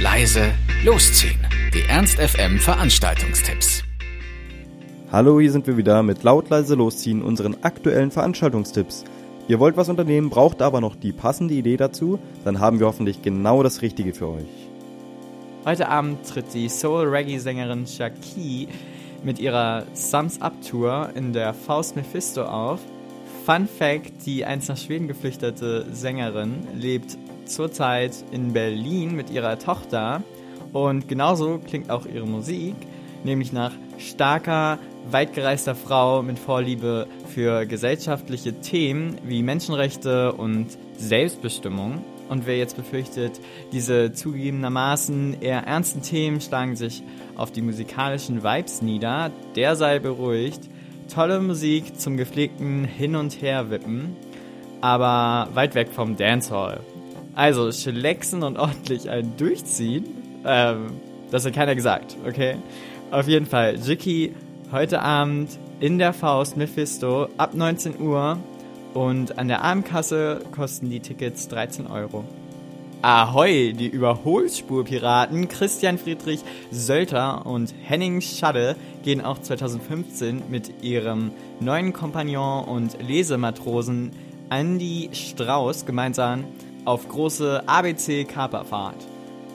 leise, losziehen. Die Ernst FM Veranstaltungstipps. Hallo, hier sind wir wieder mit laut leise losziehen unseren aktuellen Veranstaltungstipps. Ihr wollt was unternehmen, braucht aber noch die passende Idee dazu, dann haben wir hoffentlich genau das Richtige für euch. Heute Abend tritt die Soul-Reggae-Sängerin Shaki mit ihrer Sums Up Tour in der Faust Mephisto auf. Fun Fact: Die einst nach Schweden geflüchtete Sängerin lebt zurzeit in Berlin mit ihrer Tochter und genauso klingt auch ihre Musik, nämlich nach starker, weitgereister Frau mit Vorliebe für gesellschaftliche Themen wie Menschenrechte und Selbstbestimmung. Und wer jetzt befürchtet, diese zugegebenermaßen eher ernsten Themen schlagen sich auf die musikalischen Vibes nieder, der sei beruhigt. Tolle Musik zum gepflegten Hin- und Herwippen, aber weit weg vom Dancehall. Also, schlexen und ordentlich ein Durchziehen, ähm, das hat keiner gesagt, okay? Auf jeden Fall, Jicky heute Abend in der Faust Mephisto ab 19 Uhr und an der Abendkasse kosten die Tickets 13 Euro. Ahoi, die Überholspurpiraten Christian Friedrich Sölter und Henning Schadde gehen auch 2015 mit ihrem neuen Kompagnon und Lesematrosen Andy Strauß gemeinsam auf große ABC-Kaperfahrt.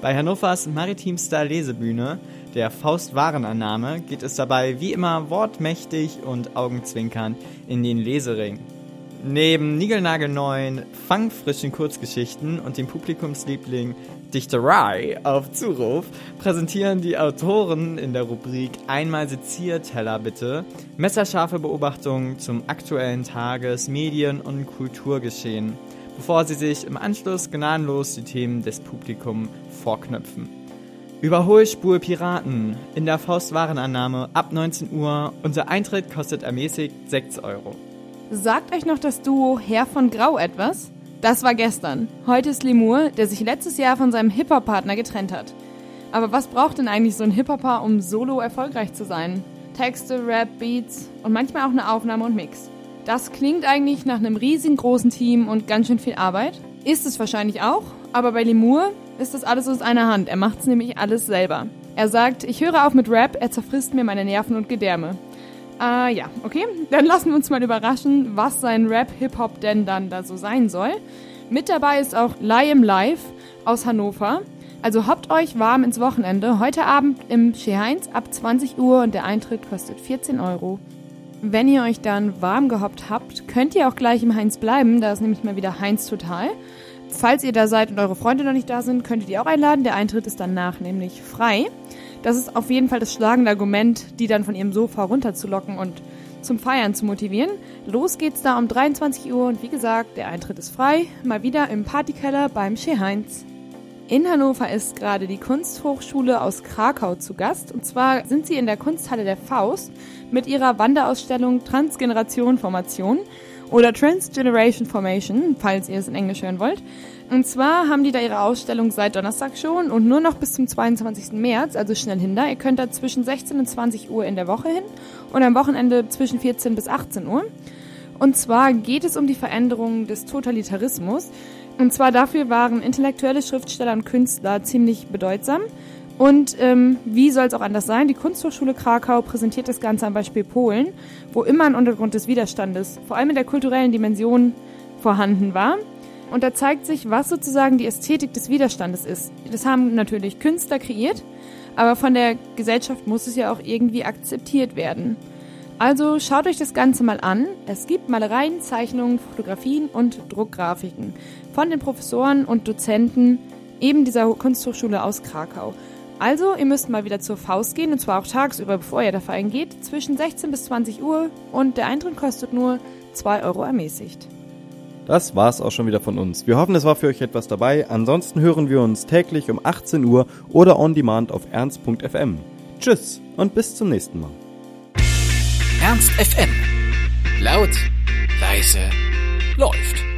Bei Hannovers maritimster Lesebühne, der Faust-Warenannahme, geht es dabei wie immer wortmächtig und augenzwinkernd in den Lesering. Neben niegelnagelneuen, fangfrischen Kurzgeschichten und dem Publikumsliebling Dichterei auf Zuruf präsentieren die Autoren in der Rubrik Einmal Sezierteller bitte messerscharfe Beobachtungen zum aktuellen Tages-, Medien- und Kulturgeschehen, bevor sie sich im Anschluss gnadenlos die Themen des Publikums vorknöpfen. Überholspur Piraten in der Faustwarenannahme ab 19 Uhr. Unser Eintritt kostet ermäßigt 6 Euro. Sagt euch noch das Duo Herr von Grau etwas? Das war gestern. Heute ist Lemur, der sich letztes Jahr von seinem Hip-Hop-Partner getrennt hat. Aber was braucht denn eigentlich so ein Hip-Hopper, um solo erfolgreich zu sein? Texte, Rap, Beats und manchmal auch eine Aufnahme und Mix. Das klingt eigentlich nach einem riesengroßen Team und ganz schön viel Arbeit. Ist es wahrscheinlich auch, aber bei Lemur ist das alles aus einer Hand. Er macht's nämlich alles selber. Er sagt, ich höre auf mit Rap, er zerfrisst mir meine Nerven und Gedärme. Ah ja, okay. Dann lassen wir uns mal überraschen, was sein Rap-Hip-Hop denn dann da so sein soll. Mit dabei ist auch Liam Live aus Hannover. Also hoppt euch warm ins Wochenende. Heute Abend im Chez Heinz ab 20 Uhr und der Eintritt kostet 14 Euro. Wenn ihr euch dann warm gehoppt habt, könnt ihr auch gleich im Heinz bleiben. Da ist nämlich mal wieder Heinz Total. Falls ihr da seid und eure Freunde noch nicht da sind, könnt ihr die auch einladen. Der Eintritt ist danach nämlich frei. Das ist auf jeden Fall das schlagende Argument, die dann von ihrem Sofa runterzulocken und zum Feiern zu motivieren. Los geht's da um 23 Uhr und wie gesagt, der Eintritt ist frei. Mal wieder im Partykeller beim Chez Heinz. In Hannover ist gerade die Kunsthochschule aus Krakau zu Gast. Und zwar sind sie in der Kunsthalle der Faust mit ihrer Wanderausstellung Transgeneration Formation oder Transgeneration Formation, falls ihr es in Englisch hören wollt. Und zwar haben die da ihre Ausstellung seit Donnerstag schon und nur noch bis zum 22. März, also schnell hinter. Ihr könnt da zwischen 16 und 20 Uhr in der Woche hin und am Wochenende zwischen 14 bis 18 Uhr. Und zwar geht es um die Veränderung des Totalitarismus. Und zwar dafür waren intellektuelle Schriftsteller und Künstler ziemlich bedeutsam. Und ähm, wie soll es auch anders sein? Die Kunsthochschule Krakau präsentiert das Ganze am Beispiel Polen, wo immer ein Untergrund des Widerstandes, vor allem in der kulturellen Dimension, vorhanden war. Und da zeigt sich, was sozusagen die Ästhetik des Widerstandes ist. Das haben natürlich Künstler kreiert, aber von der Gesellschaft muss es ja auch irgendwie akzeptiert werden. Also schaut euch das Ganze mal an. Es gibt Malereien, Zeichnungen, Fotografien und Druckgrafiken von den Professoren und Dozenten eben dieser Kunsthochschule aus Krakau. Also, ihr müsst mal wieder zur Faust gehen, und zwar auch tagsüber, bevor ihr da feiern geht, zwischen 16 bis 20 Uhr und der Eintritt kostet nur 2 Euro ermäßigt. Das war's auch schon wieder von uns. Wir hoffen, es war für euch etwas dabei. Ansonsten hören wir uns täglich um 18 Uhr oder on demand auf ernst.fm. Tschüss und bis zum nächsten Mal. Ernst FM. Laut, leise, läuft.